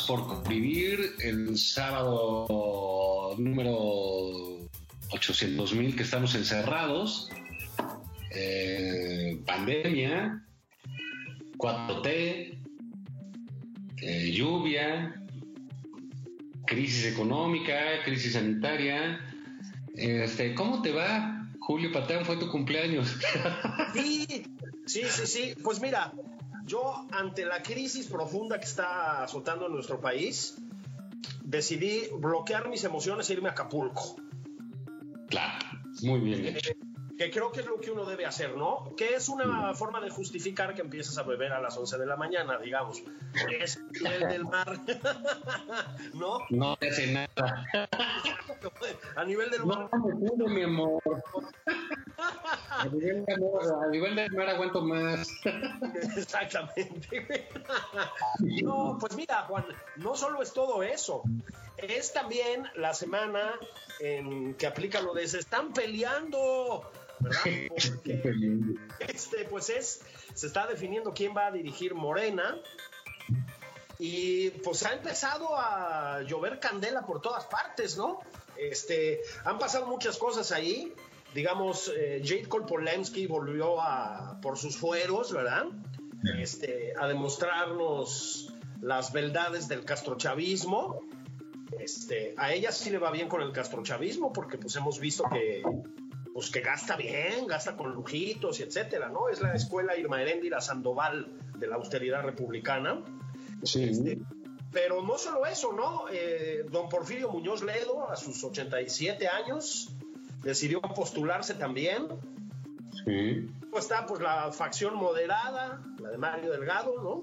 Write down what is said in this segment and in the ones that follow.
Por convivir. El sábado número 800 mil que estamos encerrados. Eh, pandemia, 4T, eh, lluvia, crisis económica, crisis sanitaria. Este, ¿Cómo te va, Julio Patán? Fue tu cumpleaños. Sí, sí, sí, sí. Pues mira, yo ante la crisis profunda que está azotando en nuestro país, decidí bloquear mis emociones e irme a Acapulco. Claro, muy bien hecho. Que creo que es lo que uno debe hacer, ¿no? Que es una forma de justificar que empieces a beber a las 11 de la mañana, digamos. Es el del mar. ¿No? No hace nada. A nivel del mar. No me pudo, mi amor. A nivel de amor, a nivel de mar aguanto más. Exactamente. No, pues mira, Juan, no solo es todo eso. Es también la semana en que aplica lo de se están peleando. ¿verdad? Porque este, pues es, se está definiendo quién va a dirigir Morena. Y pues ha empezado a llover candela por todas partes, ¿no? Este, han pasado muchas cosas ahí. Digamos, eh, Jade Kolpolensky volvió a, por sus fueros, ¿verdad? Este, a demostrarnos las beldades del castrochavismo. Este, a ella sí le va bien con el castrochavismo porque pues hemos visto que, pues, que gasta bien, gasta con lujitos y etcétera, ¿no? Es la escuela Irma Heréndira Sandoval de la austeridad republicana. Sí. Este, pero no solo eso, ¿no? Eh, don Porfirio Muñoz Ledo, a sus 87 años, decidió postularse también. Sí. Pues está pues la facción moderada, la de Mario Delgado, ¿no?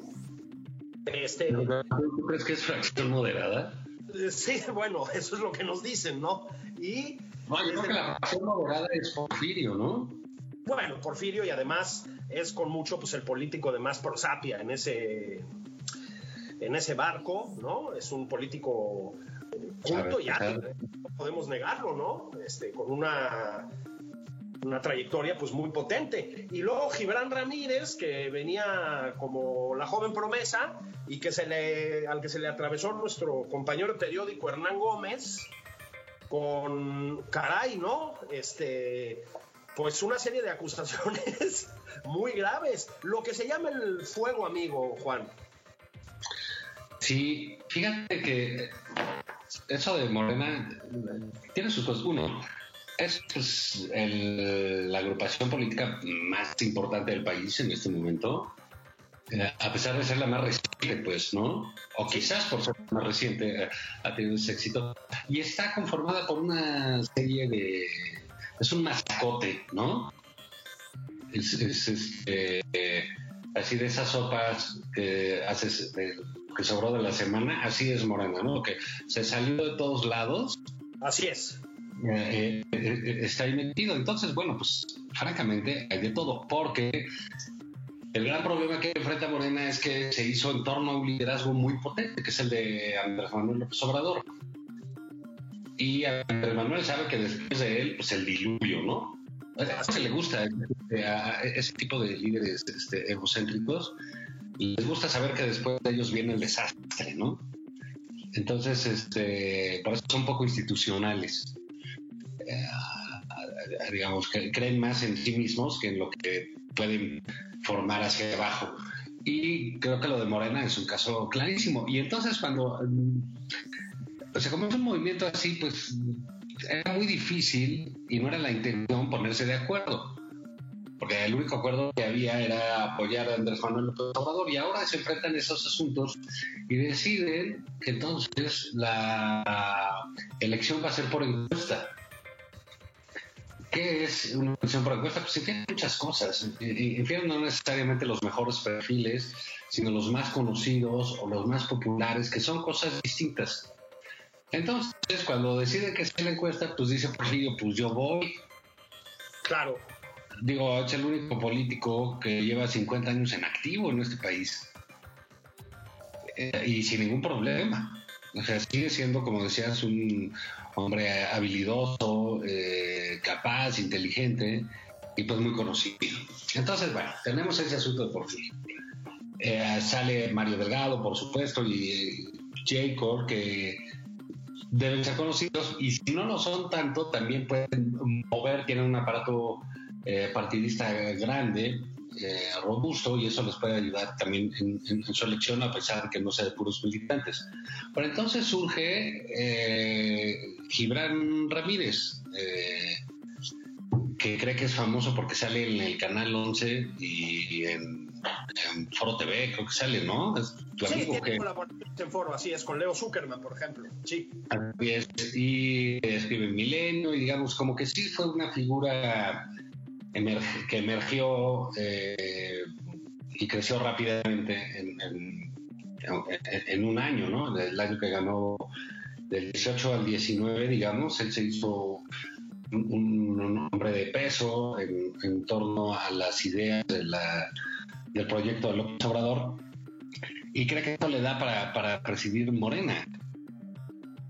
Este, ¿Tú crees que es fracción moderada? eh, sí, bueno, eso es lo que nos dicen, ¿no? Y No, yo creo que la fracción moderada es Porfirio, ¿no? bueno, Porfirio y además es con mucho pues el político de más prosapia en ese en ese barco, ¿no? Es un político culto y no podemos negarlo, ¿no? Este, con una una trayectoria pues muy potente. Y luego Gibran Ramírez, que venía como la joven promesa y que se le, al que se le atravesó nuestro compañero periódico Hernán Gómez, con caray, ¿no? Este, pues una serie de acusaciones muy graves. Lo que se llama el fuego amigo, Juan. Sí, fíjate que eso de Morena tiene sus cosas. Uno, es pues, el- la agrupación política más importante del país en este momento, eh, a pesar de ser la más reciente, pues, ¿no? O quizás por ser la más reciente eh, ha tenido ese éxito. Y está conformada por una serie de... Es un mascote, ¿no? Es, es, este, eh, así de esas sopas que haces, de- que sobró de la semana, así es Morena, ¿no? Que se salió de todos lados Así es. eh, eh, eh, está ahí metido. Entonces, bueno, pues francamente hay de todo, porque El gran problema que enfrenta Morena es que se hizo en torno a un liderazgo muy potente, que es el de Andrés Manuel López Obrador. Y Andrés Manuel sabe que después de él, pues el diluvio, ¿no? A se le gusta este, a ese tipo de líderes este, egocéntricos. Les gusta saber que después de ellos viene el desastre, ¿no? Entonces, este, por eso son poco institucionales. Eh, digamos, que creen más en sí mismos que en lo que pueden formar hacia abajo. Y creo que lo de Morena es un caso clarísimo. Y entonces cuando mm, se comenzó un movimiento así, pues era muy difícil y no era la intención ponerse de acuerdo. Porque el único acuerdo que había era apoyar a Andrés Manuel López Obrador y ahora se enfrentan esos asuntos y deciden que entonces la elección va a ser por encuesta. ¿Qué es una elección por encuesta? Pues tiene muchas cosas. Infieren no necesariamente los mejores perfiles, sino los más conocidos o los más populares, que son cosas distintas. Entonces, cuando deciden que sea la encuesta, pues dice Porfirio, pues yo voy. Claro. Digo, es el único político que lleva 50 años en activo en este país. Eh, y sin ningún problema. O sea, sigue siendo, como decías, un hombre habilidoso, eh, capaz, inteligente y pues muy conocido. Entonces, bueno, tenemos ese asunto de Porfirio. Eh, sale Mario Delgado, por supuesto, y Jacob, que deben ser conocidos, y si no lo son tanto, también pueden mover, tienen un aparato partidista grande, eh, robusto y eso les puede ayudar también en, su elección a pesar de que no sea de puros militantes. Pero entonces surge eh, Gibran Ramírez, eh, que cree que es famoso porque sale en el canal 11 y, en, Foro TV, creo que sale, ¿no? Es sí, amigo que... en Foro, así es, con Leo Zuckerman, por ejemplo. Sí. y escribe Milenio y digamos como que sí fue una figura que emergió eh, y creció rápidamente en, un año, ¿no? El año que ganó del 18 al 19, digamos, él se hizo un, hombre de peso en, torno a las ideas del proyecto de López Obrador y cree que esto le da para, presidir Morena.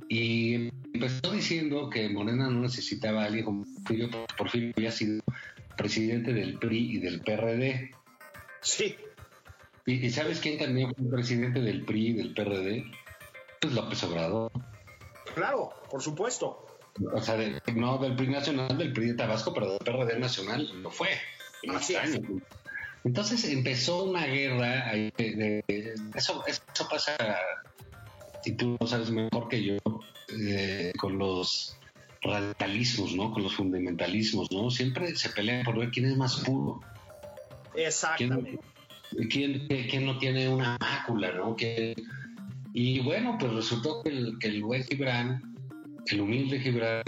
Y empezó diciendo que Morena no necesitaba a alguien como Porfirio, Porfirio había sido presidente del PRI y del PRD. Sí. ¿Y, sabes quién también fue presidente del PRI y del PRD? Pues López Obrador. Claro, por supuesto. O sea, no del PRI nacional, del PRI de Tabasco, pero del PRD nacional lo fue. Así Entonces empezó una guerra. De, eso, eso pasa, y tú lo sabes mejor que yo, eh, con los radicalismos, ¿no? Con los fundamentalismos, ¿no? Siempre se pelean por ver quién es más puro. Exactamente. ¿Quién, quién, no tiene una mácula, ¿no? y bueno, pues resultó que el, que el buen Gibran, el humilde Gibran,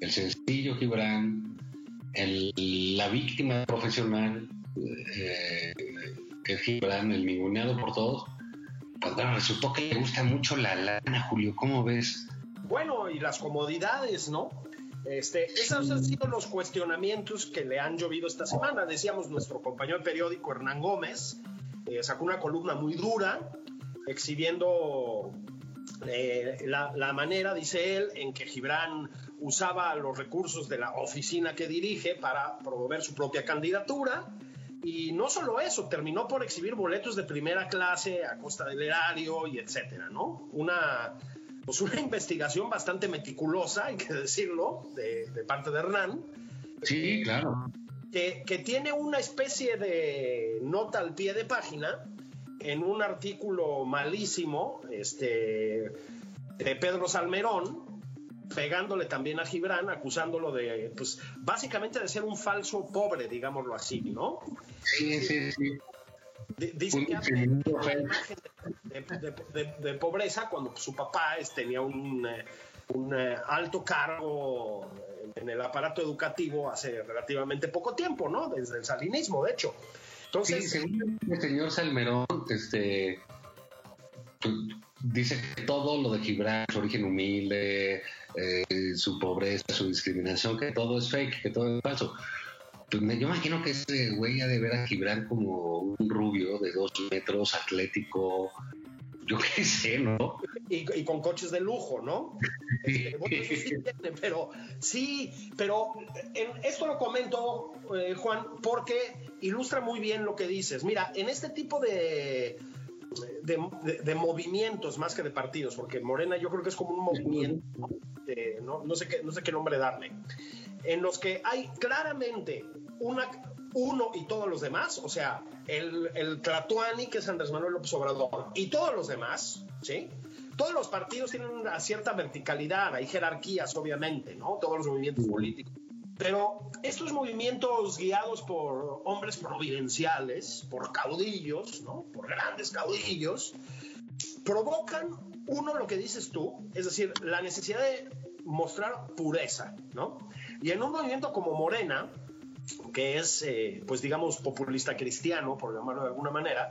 el sencillo Gibran, el, la víctima profesional, eh, que es Gibran, el ninguneado por todos, pues bueno, resultó que le gusta mucho la lana, Julio, ¿cómo ves? Bueno, y las comodidades, ¿no? Este, esos han sido los cuestionamientos que le han llovido esta semana. Decíamos, nuestro compañero periódico Hernán Gómez eh, sacó una columna muy dura exhibiendo eh, la, la, manera, dice él, en que Gibran usaba los recursos de la oficina que dirige para promover su propia candidatura. Y no solo eso, terminó por exhibir boletos de primera clase a costa del erario y etcétera, ¿no? Una pues una investigación bastante meticulosa, hay que decirlo, de, parte de Hernán. Sí, claro. Que, que, tiene una especie de nota al pie de página en un artículo malísimo este, de Pedro Salmerón, pegándole también a Gibran, acusándolo de, pues, básicamente de ser un falso pobre, digámoslo así, ¿no? Sí, sí, sí. Dice que hace una imagen de, pobreza cuando su papá tenía un, eh, un eh, alto cargo en el aparato educativo hace relativamente poco tiempo, ¿no? Desde el salinismo, de hecho. Entonces, sí, según el señor Salmerón, este, pues, dice que todo lo de Gibran, su origen humilde, eh, su pobreza, su discriminación, que todo es fake, que todo es falso. Pues me, yo imagino que ese güey ha de ver a Gibran como un rubio de dos metros, atlético, yo qué sé, ¿no? Y, con coches de lujo, ¿no? Este, sí pero sí, pero esto lo comento, eh, Juan, porque ilustra muy bien lo que dices. Mira, en este tipo de, de, movimientos más que de partidos, porque Morena yo creo que es como un movimiento, no, no, sé qué, no sé qué nombre darle, en los que hay claramente una, uno y todos los demás, o sea, el, el Tlatuani, que es Andrés Manuel López Obrador, y todos los demás, ¿sí? Todos los partidos tienen una cierta verticalidad, hay jerarquías, obviamente, ¿no? Todos los movimientos políticos. Pero estos movimientos guiados por hombres providenciales, por caudillos, ¿no? Por grandes caudillos, provocan, uno, lo que dices tú, es decir, la necesidad de mostrar pureza, ¿no? Y en un movimiento como Morena, que es, eh, pues digamos, populista cristiano, por llamarlo de alguna manera,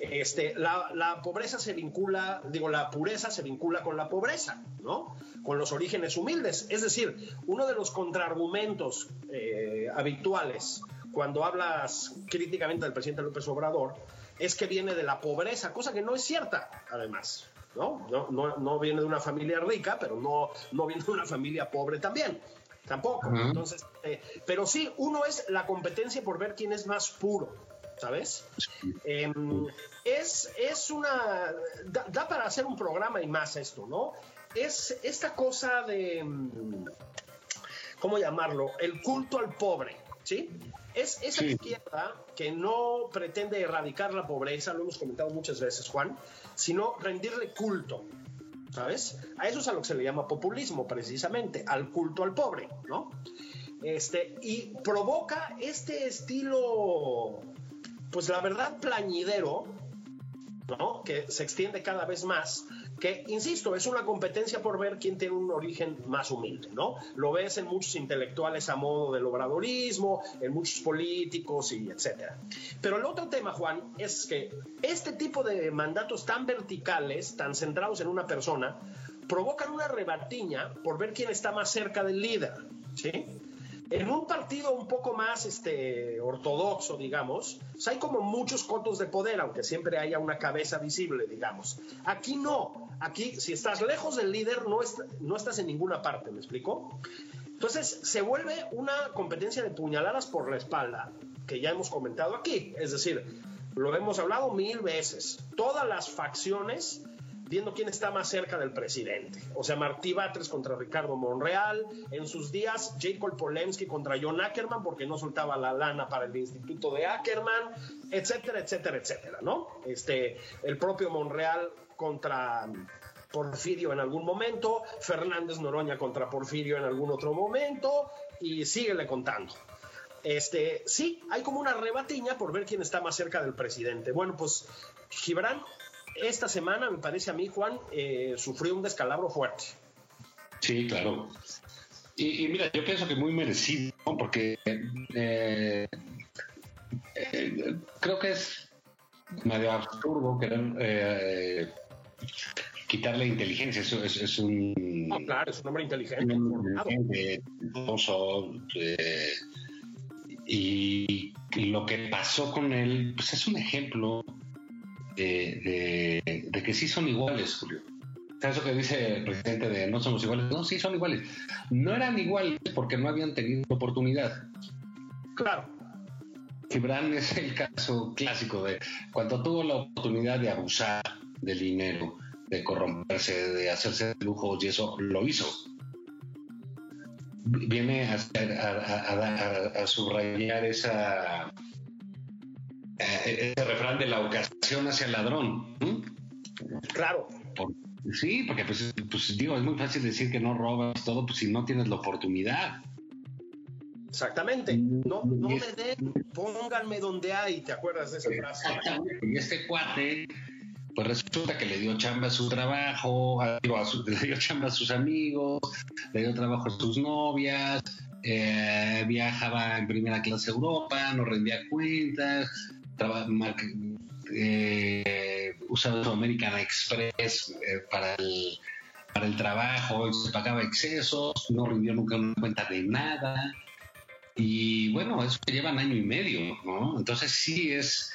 este, la, pobreza se vincula, digo, la pureza se vincula con la pobreza, ¿no? Con los orígenes humildes. Es decir, uno de los contraargumentos eh, habituales cuando hablas críticamente del presidente López Obrador es que viene de la pobreza, cosa que no es cierta, además. ¿no? No, no, viene de una familia rica, pero no, no viene de una familia pobre también tampoco. Entonces, eh, pero sí, uno es la competencia por ver quién es más puro, ¿sabes? Em, es, es una. Da, para hacer un programa y más esto, ¿no? Es esta cosa de. Mm, ¿Cómo llamarlo? El culto al pobre, ¿sí? Es esa izquierda que no pretende erradicar la pobreza, lo hemos comentado muchas veces, Juan, sino rendirle culto. ¿sabes? A eso es a lo que se le llama populismo, precisamente, al culto al pobre, ¿no? Este, y provoca este estilo, pues la verdad, plañidero, ¿no? Que se extiende cada vez más que, insisto, es una competencia por ver quién tiene un origen más humilde, ¿no? Lo ves en muchos intelectuales a modo del obradorismo, en muchos políticos y etcétera. Pero el otro tema, Juan, es que este tipo de mandatos tan verticales, tan centrados en una persona, provocan una rebatiña por ver quién está más cerca del líder, ¿sí? En un partido un poco más este, ortodoxo, digamos, pues hay como muchos cotos de poder, aunque siempre haya una cabeza visible, digamos. Aquí no. Aquí, si estás lejos del líder, no, no estás en ninguna parte, ¿me explico? Entonces, se vuelve una competencia de puñaladas por la espalda, que ya hemos comentado aquí. Es decir, lo hemos hablado mil veces. Todas las facciones viendo quién está más cerca del presidente. O sea, Martí Batres contra Ricardo Monreal, en sus días Jacob Polemski contra John Ackerman porque no soltaba la lana para el instituto de Ackerman, etcétera, etcétera, etcétera, ¿no? Este, el propio Monreal contra Porfirio en algún momento, Fernández Noroña contra Porfirio en algún otro momento, y síguele contando. Este, sí, hay como una rebatiña por ver quién está más cerca del presidente. Bueno, pues Gibran esta semana, me parece a mí, Juan, eh, sufrió un descalabro fuerte. Sí, claro. Y, mira, yo pienso que muy merecido, porque eh, eh, creo que es medio absurdo querer quitarle inteligencia. Eso es, un. Ah, claro, es un hombre inteligente. y, y lo que pasó con él, pues es un ejemplo de, que sí son iguales, Julio. Eso que dice el presidente de no somos iguales, no, sí son iguales. No eran iguales porque no habían tenido oportunidad. Claro. Gibran es el caso clásico de cuando tuvo la oportunidad de abusar del dinero, de corromperse, de hacerse lujos y eso lo hizo. Viene a, a subrayar esa eh, ese refrán de la ocasión hacia el ladrón. Claro. sí, porque pues, pues, digo, es muy fácil decir que no robas todo pues, si no tienes la oportunidad. Exactamente. No, no me den, pónganme donde hay, ¿te acuerdas de esa frase? Y este cuate, pues resulta que le dio chamba a su trabajo, le dio chamba a sus amigos, le dio trabajo a sus novias, eh, viajaba en primera clase a Europa, no rendía cuentas, eh, usaba American Express eh, para, el, para el trabajo, se pagaba excesos, no rindió nunca una cuenta de nada. Y bueno, eso llevan año y medio, ¿no? Entonces sí es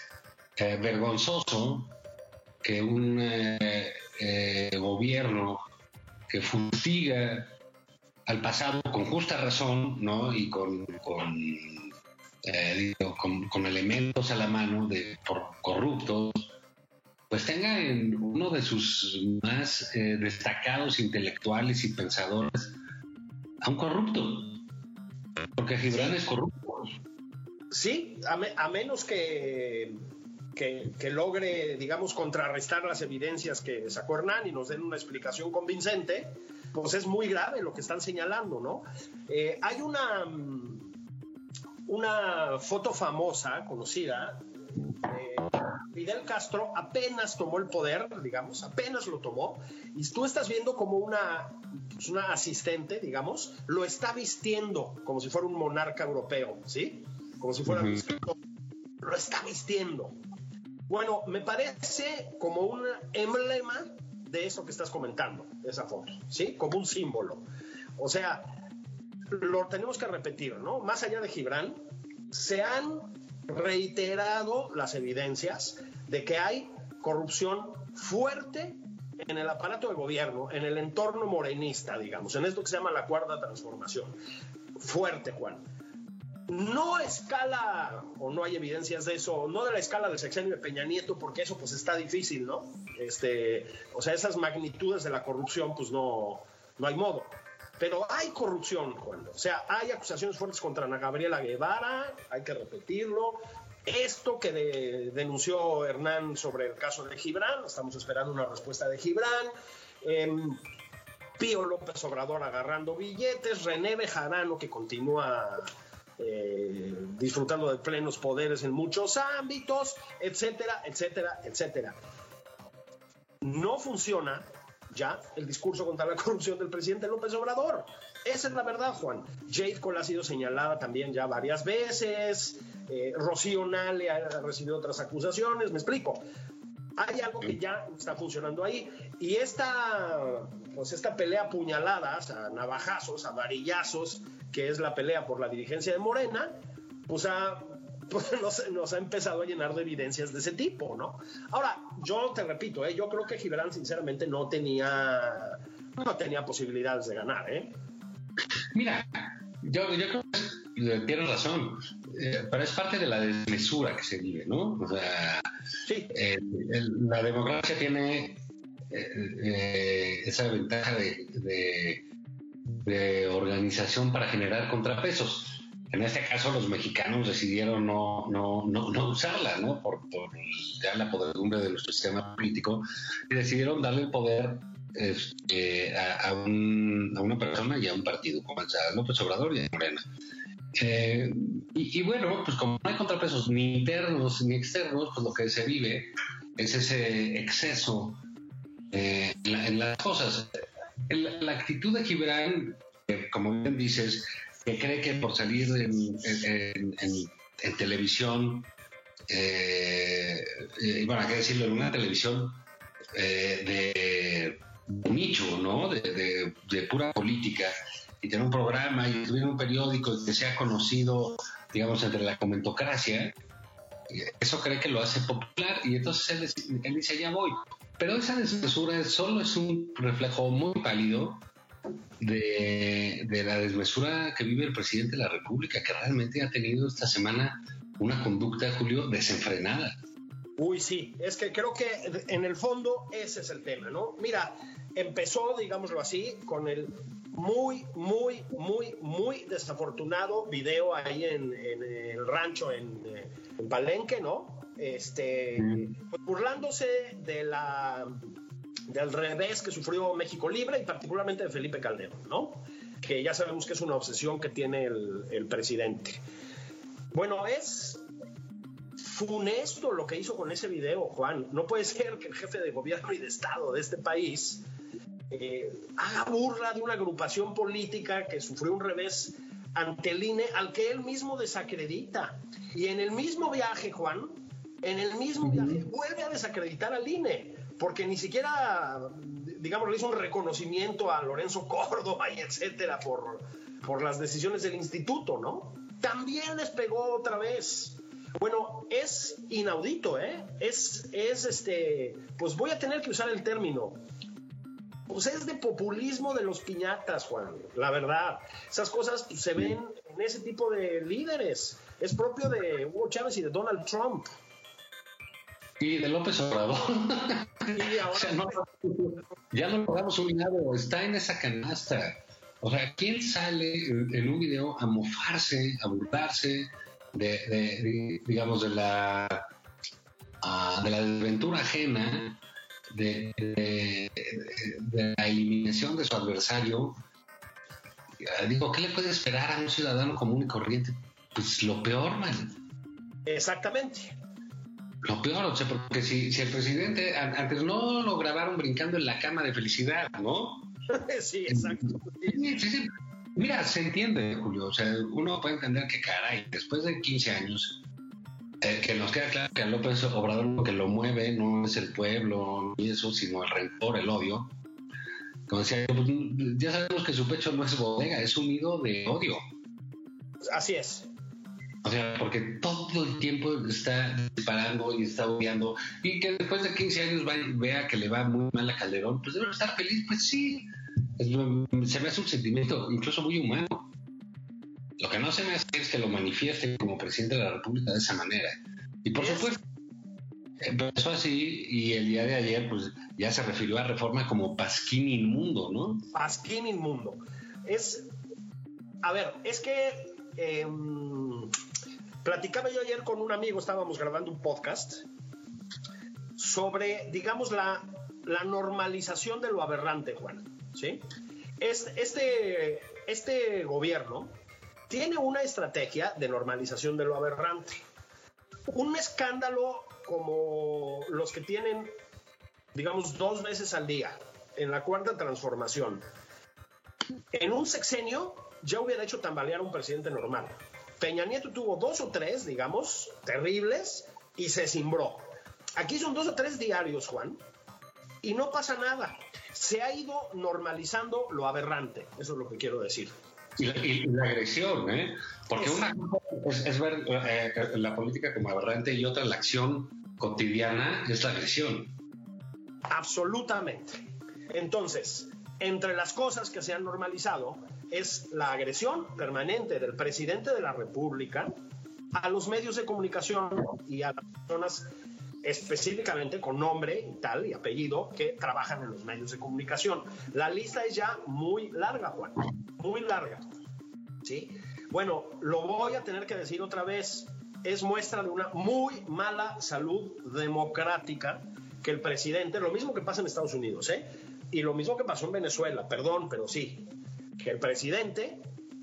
eh, vergonzoso que un eh, gobierno que fustiga al pasado con justa razón, ¿no? Y con, con, elementos a la mano de corruptos, pues tenga en uno de sus más destacados intelectuales y pensadores a un corrupto. Porque Gibran es corrupto. Sí, a, menos que, que, logre, digamos, contrarrestar las evidencias que sacó Hernán y nos den una explicación convincente, pues es muy grave lo que están señalando, ¿no? Eh, hay una, una foto famosa, conocida, Fidel Castro apenas tomó el poder, digamos, apenas lo tomó, y tú estás viendo como una, pues, una asistente, digamos, lo está vistiendo como si fuera un monarca europeo, ¿sí? Como si fuera... Lo está vistiendo. Bueno, me parece como un emblema de eso que estás comentando, esa foto, ¿sí? Como un símbolo. O sea, lo tenemos que repetir, ¿no? Más allá de Gibran, se han reiterado las evidencias de que hay corrupción fuerte en el aparato de gobierno, en el entorno morenista, digamos, en esto que se llama la cuarta transformación. Fuerte, Juan. No escala, o no hay evidencias de eso, no de la escala del sexenio de Peña Nieto, porque eso pues está difícil, ¿no? Este, o sea, esas magnitudes de la corrupción, pues no, no hay modo. Pero hay corrupción, Juan. O sea, hay acusaciones fuertes contra Ana Gabriela Guevara, hay que repetirlo. Esto que denunció Hernán sobre el caso de Gibran, estamos esperando una respuesta de Gibran. Em, Pío López Obrador agarrando billetes, René Bejarano que continúa eh, disfrutando de plenos poderes en muchos ámbitos, etcétera, etcétera, etcétera. No funciona ya el discurso contra la corrupción del presidente López Obrador. Esa es la verdad, Juan. Jade Cole ha sido señalada también ya varias veces. Eh, Rocío Nale ha recibido otras acusaciones. Me explico. Hay algo que ya está funcionando ahí. Y esta, pues esta pelea puñaladas, a navajazos, a varillazos, que es la pelea por la dirigencia de Morena, pues ha pues nos, ha empezado a llenar de evidencias de ese tipo, ¿no? Ahora, yo te repito, ¿eh? yo creo que Gibran sinceramente no tenía, no tenía posibilidades de ganar, ¿eh? Mira, yo, creo que tienes razón, eh, pero es parte de la desmesura que se vive, ¿no? O sea, la democracia tiene eh, esa ventaja de, de organización para generar contrapesos en este caso, los mexicanos decidieron no, no, no, usarla, ¿no? Por, ya la podredumbre de nuestro sistema político y decidieron darle el poder este, a, una persona y a un partido, como el López Obrador y a Morena. Eh, y, bueno, pues como no hay contrapesos ni internos ni externos, pues lo que se vive es ese exceso eh, en, las cosas. la actitud de Gibran, como bien dices, que cree que por salir en, televisión, eh, eh, bueno, hay que decirlo, en una televisión eh, de nicho, ¿no? De, pura política, y tener un programa y tener un periódico que sea conocido, digamos, entre la comentocracia, eso cree que lo hace popular y entonces él, dice, ya voy. Pero esa desmesura solo es un reflejo muy pálido de, la desmesura que vive el presidente de la República, que realmente ha tenido esta semana una conducta, Julio, desenfrenada. Uy, sí, es que creo que en el fondo ese es el tema, ¿no? Mira, empezó, digámoslo así, con el muy, muy, muy, muy desafortunado video ahí en, el rancho en, en, Palenque, ¿no? Este, pues burlándose de la del revés que sufrió México Libre y particularmente de Felipe Calderón, ¿no? Que ya sabemos que es una obsesión que tiene el, presidente. Bueno, es funesto lo que hizo con ese video, Juan. No puede ser que el jefe de gobierno y de Estado de este país eh, haga burla de una agrupación política que sufrió un revés ante el INE al que él mismo desacredita. Y en el mismo viaje, Juan, en el mismo viaje, vuelve a desacreditar al INE porque ni siquiera, digamos, le hizo un reconocimiento a Lorenzo Córdoba y etcétera por, por las decisiones del instituto, ¿no? también les pegó otra vez. Bueno, es inaudito, ¿eh? Es, es este, pues voy a tener que usar el término. Pues es de populismo de los piñatas, Juan, la verdad. Esas cosas pues, se ven en ese tipo de líderes. Es propio de Hugo Chávez y de Donald Trump. Y de López Obrador. Y ahora, O sea, no, ya no lo damos un lado, está en esa canasta. O sea, ¿quién sale en, un video a mofarse, a burlarse de, de- de, digamos, de la, ah, de la desventura ajena, de, la eliminación de su adversario? Digo, ¿qué le puede esperar a un ciudadano común y corriente? Pues lo peor, man. exactamente. Lo peor, o sea, porque si, si el presidente an- antes no lo grabaron brincando en la cama de felicidad, ¿no? sí, exacto. Sí, sí, sí. Mira, se entiende, Julio. O sea, uno puede entender que, caray, después de 15 años, eh, que nos queda claro que a López Obrador lo que lo mueve no es el pueblo ni eso, sino el rencor, el odio. Como decía, pues, ya sabemos que su pecho no es bodega, es un nido de odio. Así es. O sea, porque todo el tiempo está disparando y está odiando. Y que después de 15 años va vea que le va muy mal a Calderón, pues debe estar feliz. Pues sí, Es- se me hace un sentimiento incluso muy humano. Lo que no se me hace es que lo manifieste como presidente de la República de esa manera. Y por Es- supuesto, empezó así y el día de ayer pues ya se refirió a reforma como pasquín inmundo, ¿no? Pasquín inmundo. Es. A ver, es que. em, platicaba yo ayer con un amigo, estábamos grabando un podcast sobre, digamos, la, la normalización de lo aberrante, Juan. ¿Sí? Es- Este, este gobierno tiene una estrategia de normalización de lo aberrante. Un escándalo como los que tienen, digamos, dos veces al día en la cuarta transformación. En un sexenio ya hubiera hecho tambalear a un presidente normal. Peña Nieto tuvo dos o tres, digamos, terribles y se cimbró. Aquí son dos o tres diarios, Juan, y no pasa nada. Se ha ido normalizando lo aberrante, eso es lo que quiero decir. Y, la- y la agresión, ¿eh? Porque Es- una cosa es, es ver eh, la política como aberrante y otra la acción cotidiana es la agresión. Absolutamente. Entonces, entre las cosas que se han normalizado es la agresión permanente del presidente de la República a los medios de comunicación y a las personas específicamente con nombre y tal y apellido que trabajan en los medios de comunicación. La lista es ya muy larga, Juan, muy larga. ¿sí? Bueno, lo voy a tener que decir otra vez. Es muestra de una muy mala salud democrática que el presidente, lo mismo que pasa en Estados Unidos, ¿eh? Y lo mismo que pasó en Venezuela, perdón, pero sí, que el presidente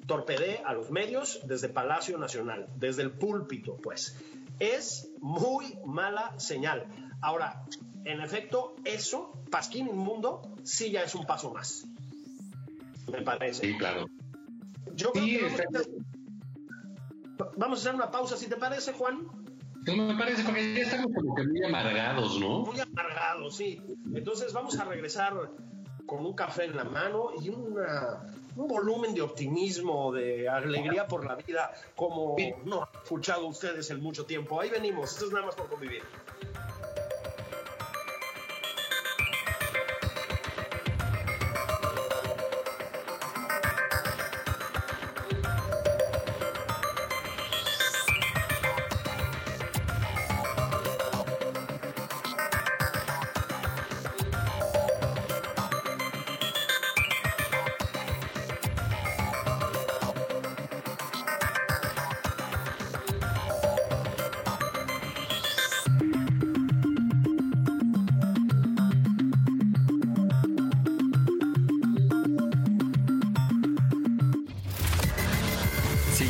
torpedee a los medios desde Palacio Nacional, desde el púlpito, pues. Es muy mala señal. Ahora, en efecto, eso, Pasquín Inmundo, sí ya es un paso más. Me parece. Sí, claro. Yo creo Sí, que vamos, a está- hacer, vamos a hacer una pausa, si te parece, Juan. Pues me parece, porque ya estamos como que muy amargados, ¿no? Muy amargado, sí. Entonces vamos a regresar con un café en la mano y una- un volumen de optimismo, de alegría por la vida, como no han escuchado ustedes en mucho tiempo. Ahí venimos, esto es nada más por convivir.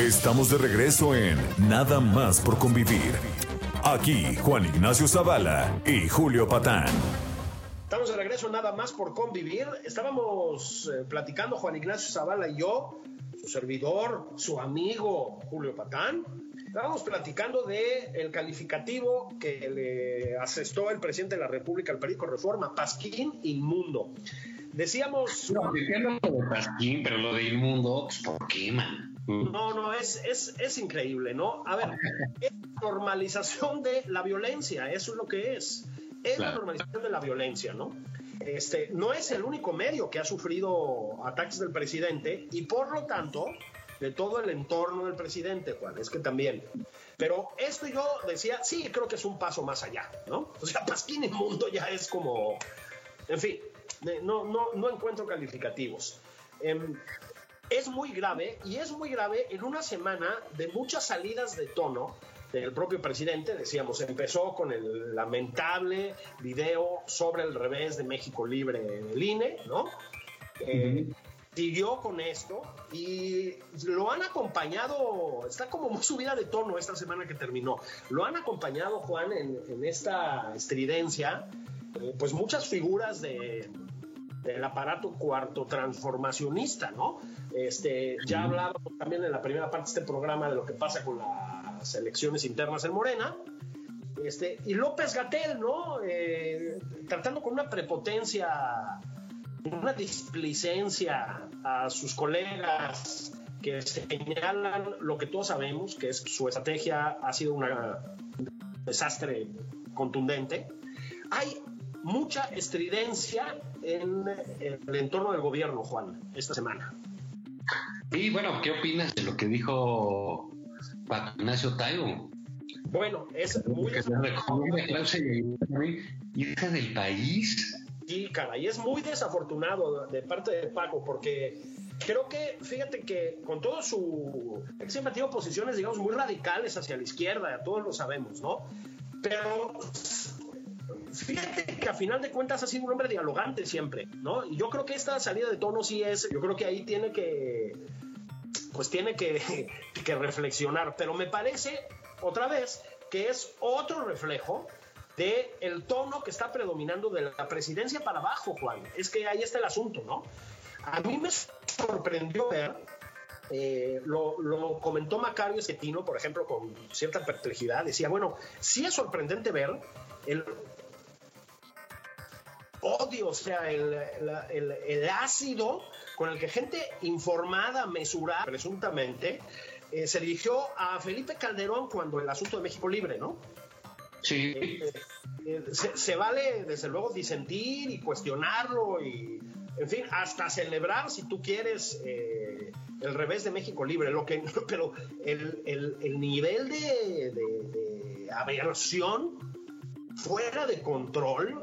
Estamos de regreso en Nada más por convivir. Aquí Juan Ignacio Zavala y Julio Patán. Estamos de regreso nada más por convivir. Estábamos eh, platicando Juan Ignacio Zavala y yo, su servidor, su amigo Julio Patán. Estábamos platicando de el calificativo que le asestó el presidente de la República al periódico Reforma, Pasquín Inmundo. Decíamos... No, entiendo lo de Pasquín, pero lo de Inmundo, pues, ¿por qué, man? No, no, es, es, es increíble, ¿no? A ver, es normalización de la violencia, eso es lo que es. Es la normalización de la violencia, ¿no? Este, no es el único medio que ha sufrido ataques del presidente y por lo tanto de todo el entorno del presidente, Juan, es que también. Pero esto yo decía, sí, creo que es un paso más allá, ¿no? O sea, Pasquín Mundo ya es como, en fin, no, no, no encuentro calificativos. Em, es muy grave y es muy grave en una semana de muchas salidas de tono del propio presidente. Decíamos, empezó con el lamentable video sobre el revés de México Libre en el INE, ¿no? Eh, siguió con esto y lo han acompañado, está como muy subida de tono esta semana que terminó. Lo han acompañado, Juan, en, esta estridencia, eh, pues muchas figuras de, del aparato cuarto transformacionista, ¿no? Este, ya hablábamos también en la primera parte de este programa de lo que pasa con las elecciones internas en Morena. Este, y López Gatel, ¿no? Eh, tratando con una prepotencia, una displicencia a sus colegas que señalan lo que todos sabemos, que es su estrategia ha sido un desastre contundente. Hay mucha estridencia en el entorno del gobierno, Juan, esta semana. Y bueno, ¿qué opinas de lo que dijo Ignacio Taibo? Bueno, es muy... Que hija del país. Sí, caray, es muy desafortunado de parte de Paco porque creo que, fíjate que con todo su... siempre ha tenido posiciones, digamos, muy radicales hacia la izquierda, todos lo sabemos, ¿no? Pero fíjate que a final de cuentas ha sido un hombre dialogante siempre, ¿no? Y yo creo que esta salida de tono sí es, yo creo que ahí tiene que, pues tiene que, que reflexionar, pero me parece, otra vez, que es otro reflejo de el tono que está predominando de la presidencia para abajo, Juan. Es que ahí está el asunto, ¿no? A mí me sorprendió ver, eh, lo, lo, comentó Macario Esquetino, por ejemplo, con cierta perplejidad, decía, bueno, sí es sorprendente ver el odio, o sea, el, ácido con el que gente informada, mesurada, presuntamente, eh, se dirigió a Felipe Calderón cuando el asunto de México Libre, ¿no? Sí. Eh, eh, se, vale, desde luego, disentir y cuestionarlo y, en fin, hasta celebrar, si tú quieres, el revés de México Libre, lo que, pero el, nivel de, de, de aversión fuera de control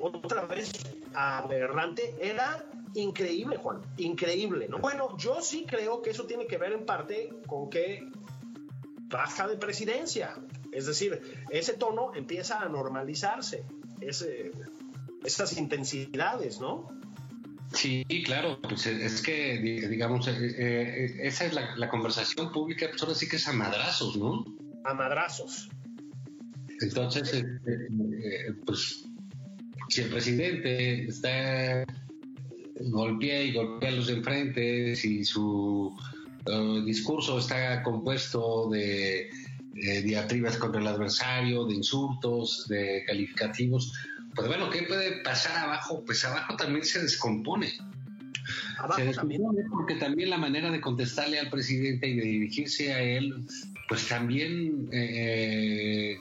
otra vez aberrante, era increíble, Juan, increíble, ¿no? Bueno, yo sí creo que eso tiene que ver en parte con que baja de presidencia, es decir, ese tono empieza a normalizarse, ese, esas intensidades, ¿no? Sí, claro, pues es que, digamos, eh, eh, esa es la, conversación pública, pues ahora sí que es a madrazos, ¿no? A madrazos. Entonces, eh, pues si el presidente está golpea y golpea a los de enfrente, si su eh, discurso está compuesto de, diatribas contra el adversario, de insultos, de calificativos, pues bueno, ¿qué puede pasar abajo? Pues abajo también se descompone. se descompone porque también la manera de contestarle al presidente y de dirigirse a él, pues también eh,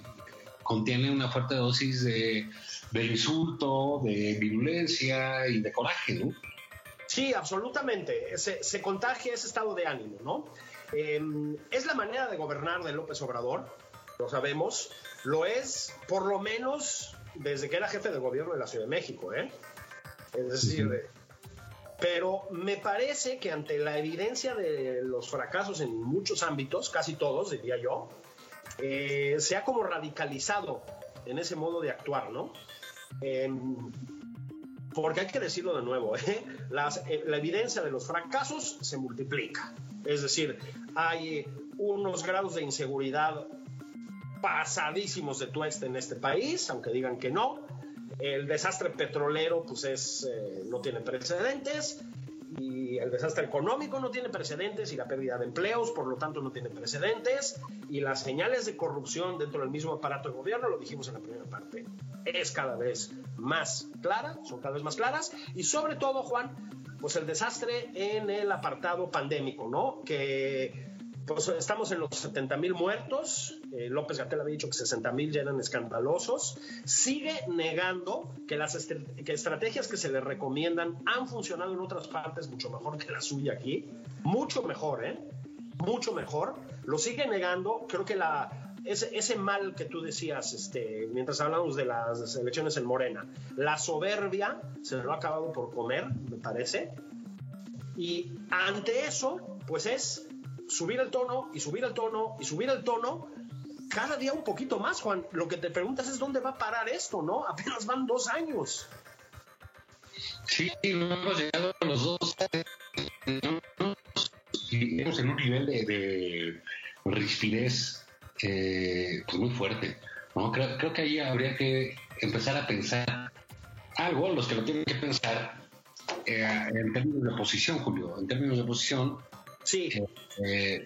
contiene una fuerte dosis de de insulto, de virulencia y de coraje, ¿no? Sí, absolutamente. Se, contagia ese estado de ánimo, ¿no? Em, es la manera de gobernar de López Obrador, lo sabemos. Lo es, por lo menos, desde que era jefe de gobierno de la Ciudad de México, ¿eh? Es decir, pero me parece que ante la evidencia de los fracasos en muchos ámbitos, casi todos, diría yo, eh, se ha como radicalizado en ese modo de actuar, ¿no? Em, porque hay que decirlo de nuevo, ¿eh? eh, la evidencia de los fracasos se multiplica. Es decir, hay unos grados de inseguridad pasadísimos de tueste en este país, aunque digan que no. El desastre petrolero, pues es, eh, no tiene precedentes el desastre económico no tiene precedentes y la pérdida de empleos, por lo tanto, no tiene precedentes y las señales de corrupción dentro del mismo aparato de gobierno, lo dijimos en la primera parte, es cada vez más clara, son cada vez más claras y sobre todo, Juan, pues el desastre en el apartado pandémico, ¿no? Que pues estamos en los 70 mil muertos. Eh, López Gatel había dicho que 60 mil ya eran escandalosos. Sigue negando que las estrategias que se le recomiendan han funcionado en otras partes mucho mejor que la suya aquí. Mucho mejor, ¿eh? Mucho mejor. Lo sigue negando. Creo que la, ese, ese, mal que tú decías, este, mientras hablamos de las elecciones en Morena, la soberbia se lo ha acabado por comer, me parece. Y ante eso, pues es subir el tono y subir el tono y subir el tono cada día un poquito más, Juan. Lo que te preguntas es dónde va a parar esto, ¿no? Apenas van dos años. Sí, hemos llegado a los dos y estamos en un nivel de, de rispidez eh, pues muy fuerte. ¿no? Creo, creo que ahí habría que empezar a pensar algo, los que lo tienen que pensar, eh, en términos de oposición, Julio, en términos de oposición, Sí. Eh,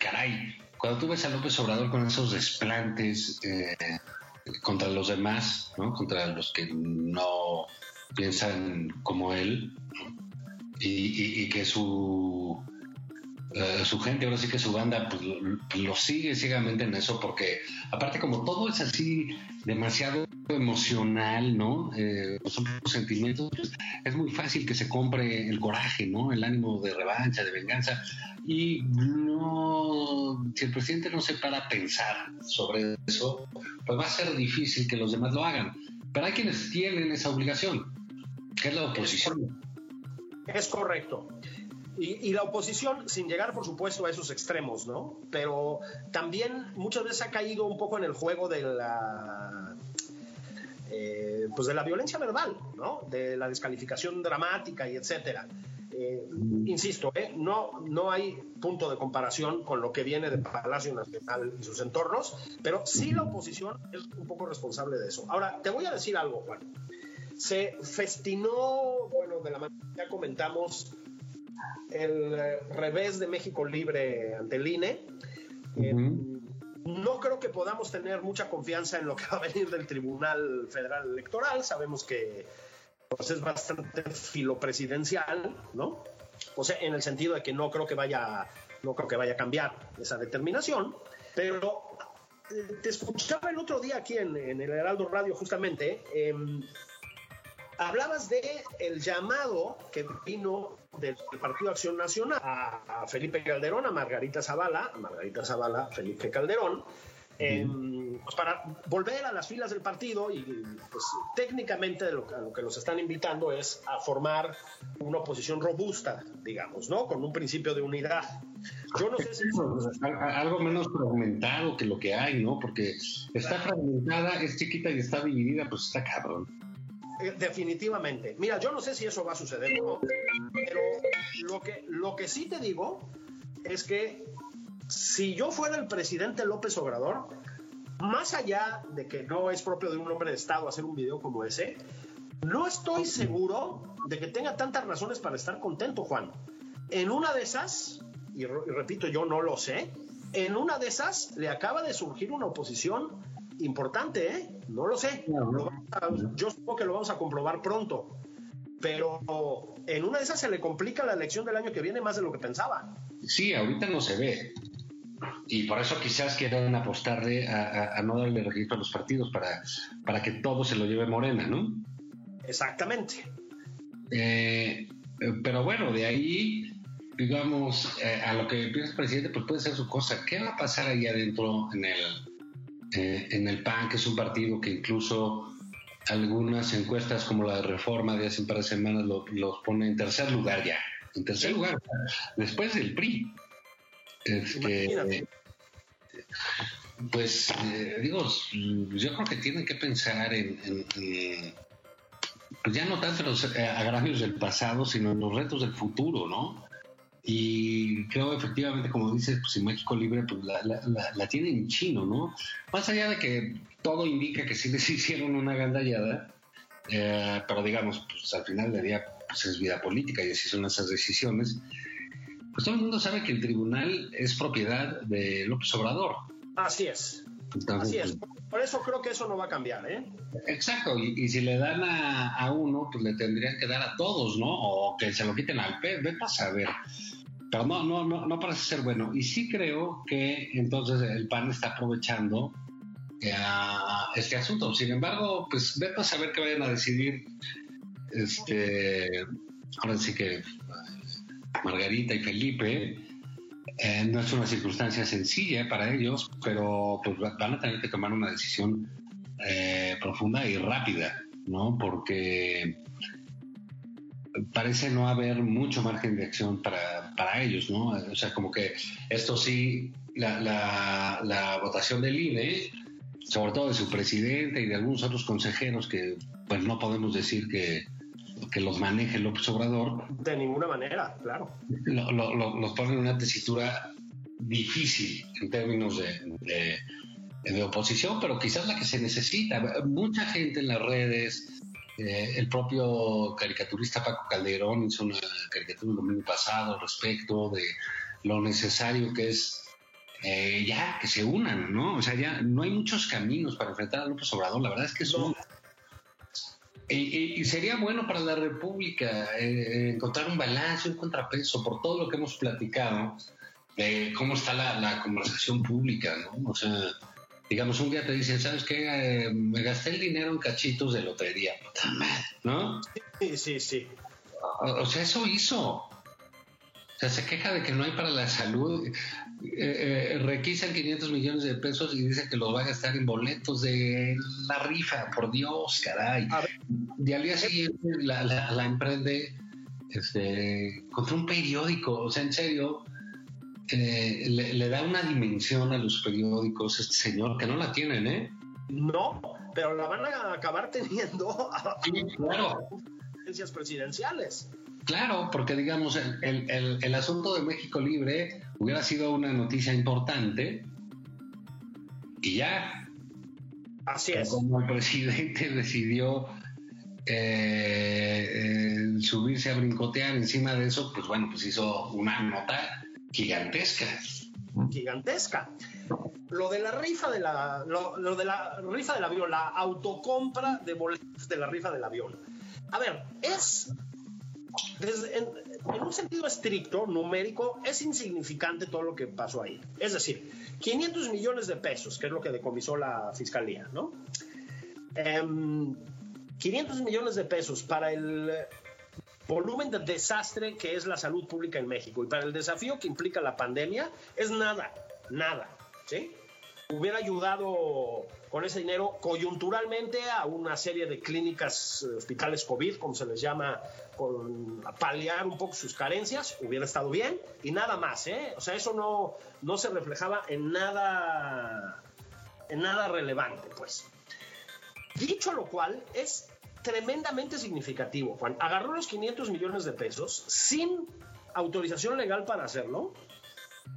caray, cuando tú ves a López Obrador con esos desplantes eh, contra los demás, ¿no? contra los que no piensan como él, y que su eh, su gente, ahora sí que su banda, pues lo, sigue ciegamente en eso, porque aparte como todo es así demasiado emocional, ¿no? Eh, son sentimientos, pues, es muy fácil que se compre el coraje, ¿no? El ánimo de revancha, de venganza, y no, si el presidente no se para a pensar sobre eso, pues va a ser difícil que los demás lo hagan. Pero hay quienes tienen esa obligación, que es la oposición. Es correcto. Y, la oposición, sin llegar, por supuesto, a esos extremos, ¿no? Pero también muchas veces ha caído un poco en el juego de la. Eh, pues de la violencia verbal, ¿no? De la descalificación dramática y etcétera. Eh, insisto, ¿eh? no, no hay punto de comparación con lo que viene de Palacio Nacional y sus entornos, pero sí la oposición es un poco responsable de eso. Ahora, te voy a decir algo, Juan. Se festinó, bueno, de la manera que ya comentamos, el eh, revés de México Libre ante el INE. Eh, no creo que podamos tener mucha confianza en lo que va a venir del Tribunal Federal Electoral. Sabemos que pues, es bastante filopresidencial, ¿no? O sea, en el sentido de que no creo que vaya, no creo que vaya a cambiar esa determinación. Pero eh, te escuchaba el otro día aquí en, el Heraldo Radio, justamente. Em, hablabas de el llamado que vino del Partido Acción Nacional a, Felipe Calderón, a Margarita Zavala, a Margarita Zavala, Felipe Calderón, em, pues para volver a las filas del partido y pues técnicamente lo, lo que nos están invitando es a formar una oposición robusta, digamos, ¿no? Con un principio de unidad. Yo no sé si algo menos fragmentado que lo que hay, ¿no? Porque está fragmentada, es chiquita y está dividida, pues está cabrón. Eh, definitivamente. Mira, yo no sé si eso va a suceder o no, pero lo que, lo que sí te digo es que si yo fuera el presidente López Obrador, más allá de que no es propio de un hombre de Estado hacer un video como ese, no estoy seguro de que tenga tantas razones para estar contento, Juan. En una de esas, y repito, yo no lo sé, en una de esas le acaba de surgir una oposición importante, ¿eh? No lo sé. yo supongo que lo vamos a comprobar pronto. Pero en una de esas se le complica la elección del año que viene más de lo que pensaba. Sí, ahorita no se ve. Y por eso quizás quieran apostarle a, no darle registro a los partidos para, para que todo se lo lleve Morena, ¿no? Exactamente. Eh, pero bueno, de ahí, digamos, eh, a lo que piensa el presidente, pues puede ser su cosa. ¿Qué va a pasar ahí adentro en el, eh, en el PAN, que es un partido que incluso algunas encuestas como la de Reforma de hace un par de semanas los pone en tercer lugar ya, en tercer lugar, después del PRI. Este, pues eh, digo, yo creo que tienen que pensar en, pues ya no tanto en los eh, agravios del pasado, sino en los retos del futuro, ¿no? Y creo efectivamente, como dices, pues en México Libre pues la, la, la, tienen chino, ¿no? Más allá de que todo indica que sí les hicieron una gandallada, eh, pero digamos, pues al final del día pues es vida política y así son esas decisiones. Pues todo el mundo sabe que el tribunal es propiedad de López Obrador. Así es. Así es. Pues, Por eso creo que eso no va a cambiar, ¿eh? Exacto. Y, si le dan a, uno, pues le tendrían que dar a todos, ¿no? O que se lo quiten al pez. Ve a saber. Pero no, no, no, parece ser bueno. Y sí creo que entonces el PAN está aprovechando eh, este asunto. Sin embargo, pues ve a saber qué vayan a decidir. Este, ahora sí que Margarita y Felipe. Eh, no es una circunstancia sencilla para ellos, pero pues, van a tener que tomar una decisión eh, profunda y rápida, ¿no? Porque parece no haber mucho margen de acción para, para ellos, ¿no? O sea, como que esto sí, la, la, la, votación del INE, sobre todo de su presidente y de algunos otros consejeros que pues no podemos decir que, que los maneje López Obrador. De ninguna manera, claro. los ponen en una tesitura difícil en términos de, de, oposición, pero quizás la que se necesita. Mucha gente en las redes, eh, el propio caricaturista Paco Calderón hizo una caricatura el domingo pasado respecto de lo necesario que es eh, ya que se unan, ¿no? O sea, ya no hay muchos caminos para enfrentar a López Obrador. La verdad es que es un y, sería bueno para la República eh, encontrar un balance, un contrapeso por todo lo que hemos platicado de cómo está la, conversación pública, ¿no? O sea, digamos, un día te dicen, ¿sabes qué? Eh, me gasté el dinero en cachitos de lotería, ¿no? Sí, sí, sí. O, sea, eso hizo. O sea, se queja de que no hay para la salud. Eh, eh, requisan 500 millones de pesos y dice que los va a gastar en boletos de la rifa, por Dios, caray. Y al día siguiente la, emprende este, contra un periódico, o sea, en serio, eh, le, da una dimensión a los periódicos este señor que no la tienen, ¿eh? No, pero la van a acabar teniendo a, sí, claro. presidenciales. Claro, porque digamos, el, el, asunto de México Libre hubiera sido una noticia importante y ya. Así es. Como el presidente decidió eh, eh, subirse a brincotear encima de eso, pues bueno, pues hizo una nota gigantesca. Gigantesca. Lo de la rifa de la, lo de la rifa del avión, la autocompra de boletos de la rifa del avión. A ver, es en, un sentido estricto, numérico, es insignificante todo lo que pasó ahí. Es decir, 500 millones de pesos, que es lo que decomisó la fiscalía, ¿no? 500 em, millones de pesos para el volumen de desastre que es la salud pública en México y para el desafío que implica la pandemia es nada, nada, ¿sí? hubiera ayudado con ese dinero coyunturalmente a una serie de clínicas, eh, hospitales COVID, como se les llama, con, a paliar un poco sus carencias, hubiera estado bien y nada más, ¿eh? O sea, eso no, no se reflejaba en nada, en nada relevante, pues. Dicho lo cual, es tremendamente significativo. Juan agarró los 500 millones de pesos sin autorización legal para hacerlo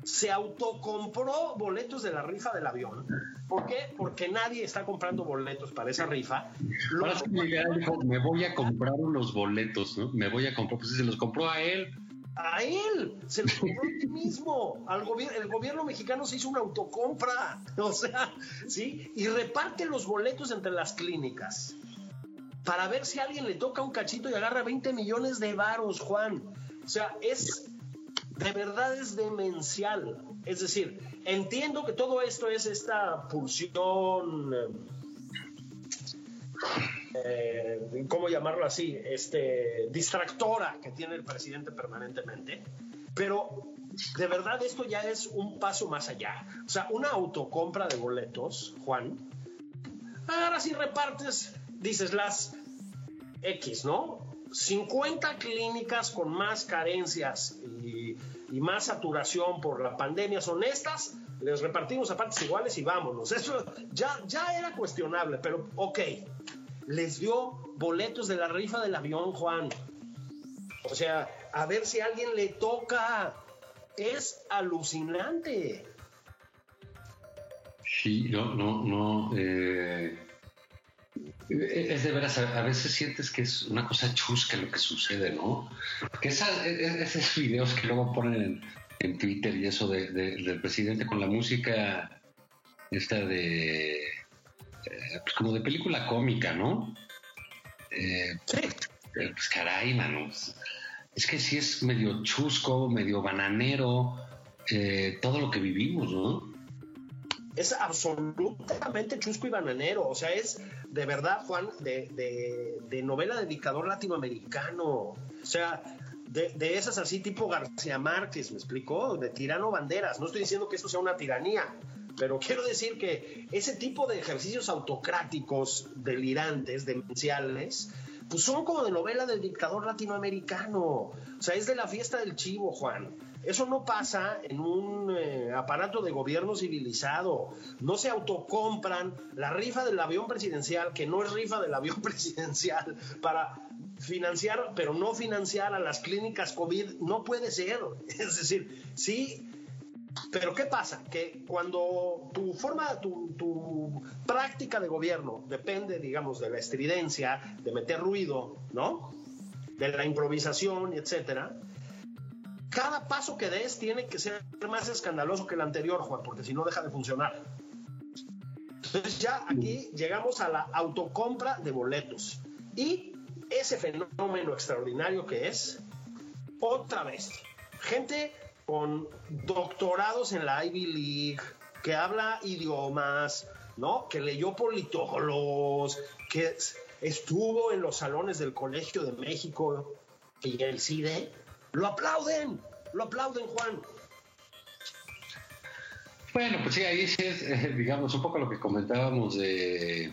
se autocompró boletos de la rifa del avión. ¿Por qué? Porque nadie está comprando boletos para esa rifa. me voy a comprar unos boletos, ¿no? Me voy a comprar, pues se los compró a él. A él, se los compró a él mismo. Al el gobierno mexicano se hizo una autocompra, o sea, ¿sí? Y reparte los boletos entre las clínicas para ver si alguien le toca un cachito y agarra 20 millones de varos, Juan. O sea, es de verdad es demencial. Es decir, entiendo que todo esto es esta pulsión, eh, ¿cómo llamarlo así? Este, distractora que tiene el presidente permanentemente, pero de verdad esto ya es un paso más allá. O sea, una autocompra de boletos, Juan, ahora sí repartes, dices las X, ¿no? 50 clínicas con más carencias y, más saturación por la pandemia son estas, les repartimos a partes iguales y vámonos. Eso ya, ya era cuestionable, pero ok. les dio boletos de la rifa del avión, Juan. O sea, a ver si a alguien le toca. Es alucinante. Sí, no, no, no. Eh, es de veras, a, veces sientes que es una cosa chusca lo que sucede, ¿no? Que e, e, esos videos que luego ponen en, Twitter y eso de, del presidente con la música esta de. Eh, pues como de película cómica, ¿no? Eh, sí. Pues caray, mano. Es que sí es medio chusco, medio bananero, eh, todo lo que vivimos, ¿no? Es absolutamente chusco y bananero. O sea, es de verdad, Juan, de, novela de dictador latinoamericano. O sea, de, de, esas así tipo García Márquez, ¿me explicó? De tirano banderas. No estoy diciendo que esto sea una tiranía, pero quiero decir que ese tipo de ejercicios autocráticos, delirantes, demenciales, pues son como de novela del dictador latinoamericano. O sea, es de la fiesta del chivo, Juan. Eso no pasa en un eh, aparato de gobierno civilizado. No se autocompran la rifa del avión presidencial, que no es rifa del avión presidencial, para financiar, pero no financiar a las clínicas COVID. No puede ser. Es decir, sí pero ¿qué pasa? Que cuando tu forma, tu, práctica de gobierno depende, digamos, de la estridencia, de meter ruido, ¿no? De la improvisación, etcétera, cada paso que des tiene que ser más escandaloso que el anterior, Juan, porque si no deja de funcionar. Entonces ya aquí llegamos a la autocompra de boletos. Y ese fenómeno extraordinario que es, otra vez, gente con doctorados en la Ivy League, que habla idiomas, ¿no? Que leyó politólogos, que estuvo en los salones del Colegio de México y el CIDE, lo aplauden, lo aplauden, Juan. Bueno, pues sí, ahí es, eh, digamos, un poco lo que comentábamos de,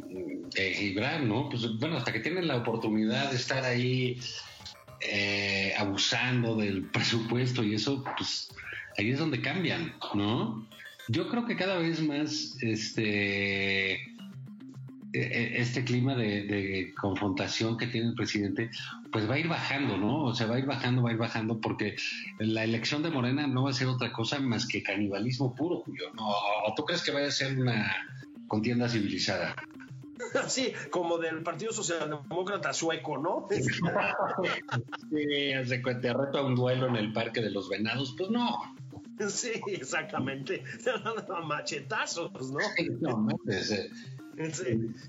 de Gibran, ¿no? Pues bueno, hasta que tienen la oportunidad de estar ahí eh, abusando del presupuesto y eso, pues ahí es donde cambian, ¿no? Yo creo que cada vez más, este e, e, este clima de, confrontación que tiene el presidente, pues va a ir bajando, ¿no? O sea, va a ir bajando, va a ir bajando, porque la elección de Morena no va a ser otra cosa más que canibalismo puro, Julio. ¿no? ¿O tú crees que vaya a ser una contienda civilizada? Sí, como del Partido Socialdemócrata sueco, ¿no? sí, hace te reto a un duelo en el Parque de los Venados, pues no. Sí, exactamente. Machetazos, ¿no? no, no pues, eh,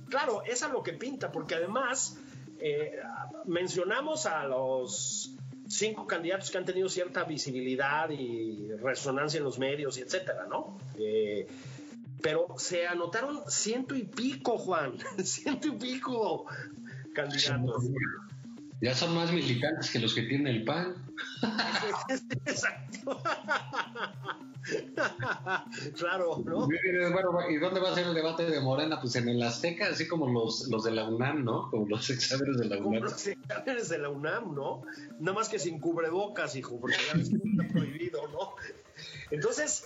Claro, es a lo que pinta, porque además eh, mencionamos a los cinco candidatos que han tenido cierta visibilidad y resonancia en los medios y etcétera, ¿no? Eh, pero se anotaron ciento y pico, Juan, ciento y pico candidatos. Ya son más militantes que los que tiene el PAN. Exacto. claro, ¿no? Bueno, ¿y dónde va a ser el debate de Morena? Pues en el Azteca, así como los, los de la UNAM, ¿no? Como los exámenes de la UNAM. Como los exámenes de la UNAM, ¿no? Nada más que sin cubrebocas, hijo, porque ya está prohibido, ¿no? Entonces,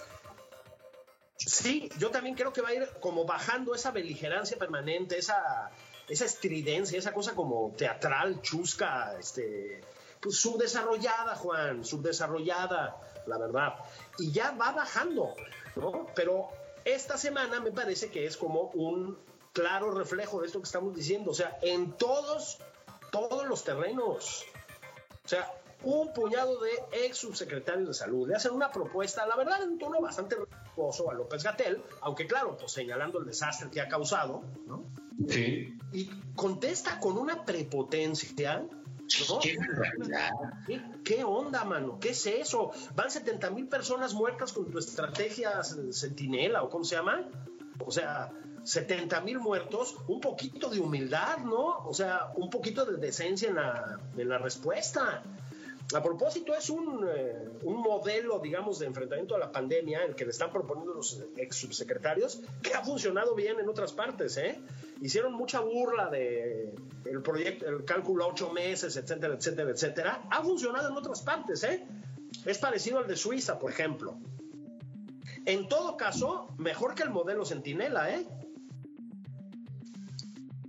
sí, yo también creo que va a ir como bajando esa beligerancia permanente, esa esa estridencia, esa cosa como teatral, chusca, este, pues subdesarrollada, Juan, subdesarrollada, la verdad. Y ya va bajando, ¿no? Pero esta semana me parece que es como un claro reflejo de esto que estamos diciendo, o sea, en todos, todos los terrenos. O sea, un puñado de ex subsecretarios de salud le hacen una propuesta, la verdad, en un tono bastante respetuoso a López Gatel, aunque claro, pues señalando el desastre que ha causado, ¿no? Sí. Y contesta con una prepotencia. ¿Qué, onda, mano? ¿Qué es eso? Van 70 mil personas muertas con tu estrategia centinela o cómo se llama. O sea, 70 mil muertos, un poquito de humildad, ¿no? O sea, un poquito de decencia en la, en la respuesta. A propósito, es un, eh, un, modelo, digamos, de enfrentamiento a la pandemia, el que le están proponiendo los ex subsecretarios, que ha funcionado bien en otras partes, ¿eh? Hicieron mucha burla de el proyecto, el cálculo a ocho meses, etcétera, etcétera, etcétera. Ha funcionado en otras partes, ¿eh? Es parecido al de Suiza, por ejemplo. En todo caso, mejor que el modelo Centinela, ¿eh?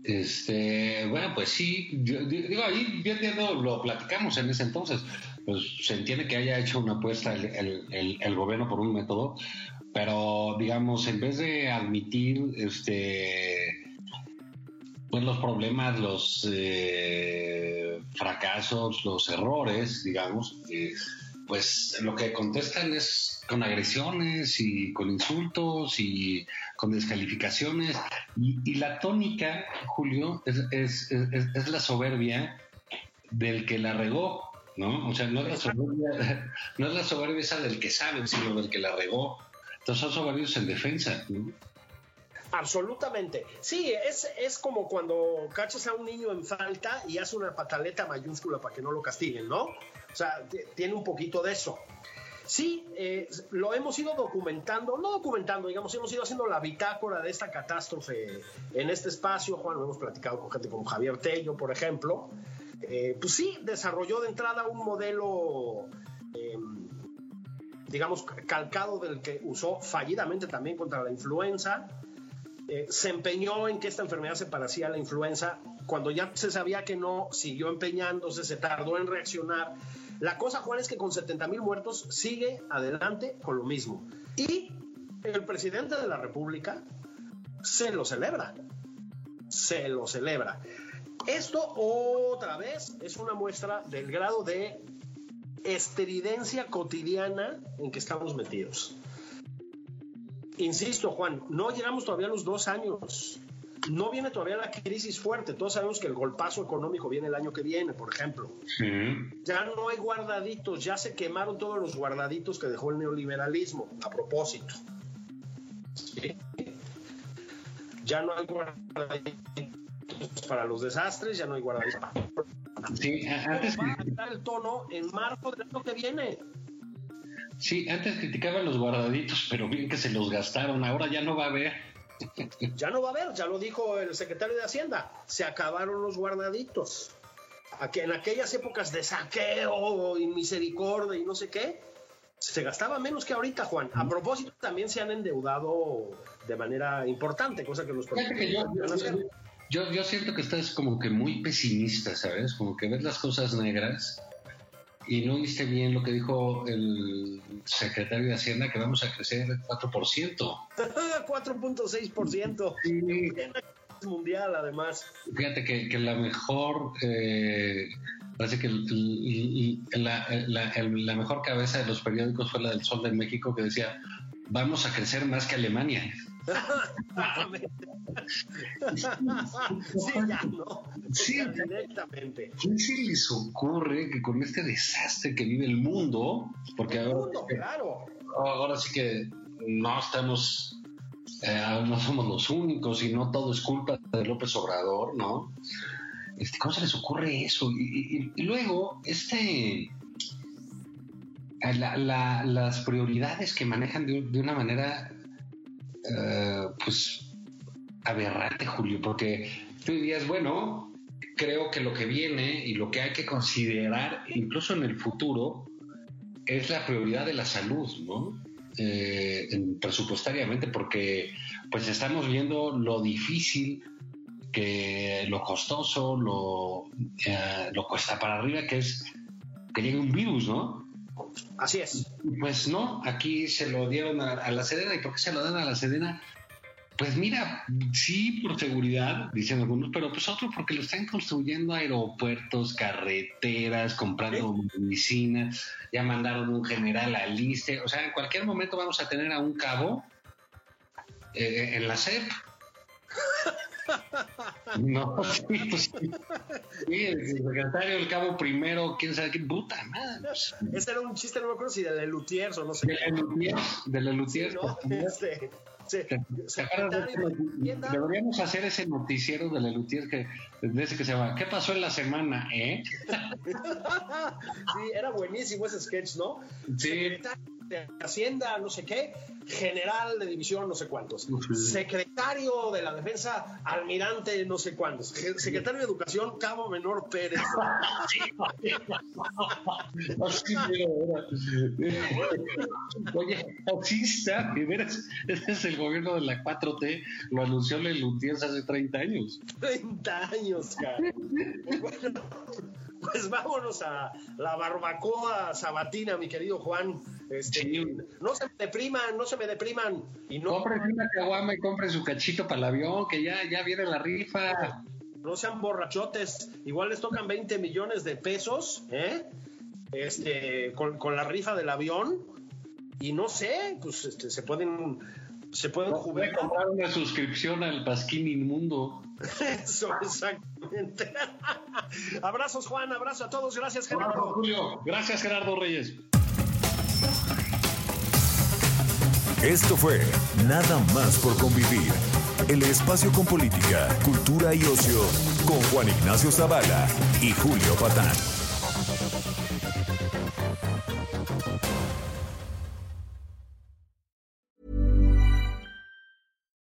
Este, bueno, pues sí, yo, digo, ahí yo entiendo, lo platicamos en ese entonces, pues se entiende que haya hecho una apuesta el, el, el, gobierno por un método, pero digamos, en vez de admitir este pues los problemas, los eh, fracasos, los errores, digamos, eh, pues lo que contestan es con agresiones y con insultos y con descalificaciones. Y, la tónica, Julio, es, la soberbia del que la regó, ¿no? O sea, no es la soberbia, no es la soberbia esa del que sabe, sino del que la regó. Entonces son soberbios en defensa. Absolutamente. Sí, es, es como cuando cachas a un niño en falta y hace una pataleta mayúscula para que no lo castiguen, ¿no? O sea, tiene un poquito de eso. Sí, eh, lo hemos ido documentando, no documentando, digamos, hemos ido haciendo la bitácora de esta catástrofe en este espacio. Juan, lo hemos platicado con gente como Javier Tello, por ejemplo. Eh, pues sí, desarrolló de entrada un modelo, em, digamos, calcado del que usó fallidamente también contra la influenza. Eh, se empeñó en que esta enfermedad se parecía a la influenza. Cuando ya se sabía que no, siguió empeñándose, se tardó en reaccionar la cosa, Juan, es que con 70 mil muertos sigue adelante con lo mismo. Y el presidente de la República se lo celebra. Se lo celebra. Esto otra vez es una muestra del grado de estridencia cotidiana en que estamos metidos. Insisto, Juan, no llegamos todavía a los dos años no viene todavía la crisis fuerte. Todos sabemos que el golpazo económico viene el año que viene, por ejemplo. Ya no hay guardaditos, ya se quemaron todos los guardaditos que dejó el neoliberalismo, a propósito. Ya no hay guardaditos para los desastres, ya no hay guardaditos para... Sí, antes... Va a dar el tono en marzo del año que viene. Sí, antes criticaban los guardaditos, pero bien que se los gastaron, ahora ya no va a haber. Ya no va a haber, ya lo dijo el secretario de Hacienda, se acabaron los guardaditos. En aquellas épocas de saqueo y misericordia y no sé qué, se gastaba menos que ahorita, Juan. A propósito, también se han endeudado de manera importante, cosa que los yo, yo, siento que estás como que muy pesimista, ¿sabes? Como que ves las cosas negras y no viste bien lo que dijo el secretario de Hacienda, que vamos a crecer 4%. 4.6%. Sí. Mundial, además. Fíjate que, que la mejor, eh, parece que la, la, mejor cabeza de los periódicos fue la del Sol de México, que decía, vamos a crecer más que Alemania sí, ya no. Sí, directamente. ¿Quién se les ocurre que con este desastre que vive el mundo, porque ahora, claro. ahora sí que no estamos, eh, no somos los únicos y no todo es culpa de López Obrador, ¿no? Este, ¿Cómo se les ocurre eso? Y, luego, este, las prioridades que manejan de una manera eh, pues aberrante, Julio, porque tú dirías, bueno, creo que lo que viene y lo que hay que considerar, incluso en el futuro, es la prioridad de la salud, ¿no? Eh, presupuestariamente, porque pues estamos viendo lo difícil que lo costoso, lo, eh, lo cuesta para arriba, que es que llegue un virus, ¿no? Así es. Pues no, aquí se lo dieron a, la Sedena. ¿Y por qué se lo dan a la Sedena? Pues mira, sí, por seguridad, dicen algunos, pero pues otro porque lo están construyendo aeropuertos, carreteras, comprando medicina, ya mandaron un general a Liste, o sea, en cualquier momento vamos a tener a un cabo eh, en la SEP. No, sí, pues sí. el secretario del cabo primero, quién sabe qué puta madre. Ese era un chiste, no me acuerdo si de Lelutiers o no sé. De Lelutiers, de Lelutiers. ¿no? Este, sí, Deberíamos hacer ese noticiero de Lelutiers que desde que se llama ¿Qué pasó en la semana, eh? sí, era buenísimo ese sketch, ¿no? Sí. De Hacienda, no sé qué, general de división, no sé cuántos, secretario de la defensa, almirante, no sé cuántos, secretario de educación, cabo menor Pérez. Oye, así está, ese es el gobierno de la 4T, lo anunció Lelutiers hace 30 años. 30 años, cara. pues vámonos a la barbacoa sabatina, mi querido Juan. Este, No se me depriman, no se me depriman. Y no... Compren una caguama y compren su cachito para el avión, que ya, ya viene la rifa. No sean borrachotes, igual les tocan 20 millones de pesos, ¿eh? Este, con, con la rifa del avión. Y no sé, pues este, se pueden se pueden jugar. comprar una suscripción al Pasquín Inmundo. Eso, exactamente. Abrazos, Juan, abrazo a todos. Gracias, Gerardo. Julio. Gracias, Gerardo Reyes. Esto fue Nada más por convivir. El espacio con política, cultura y ocio con Juan Ignacio Zavala y Julio Patán.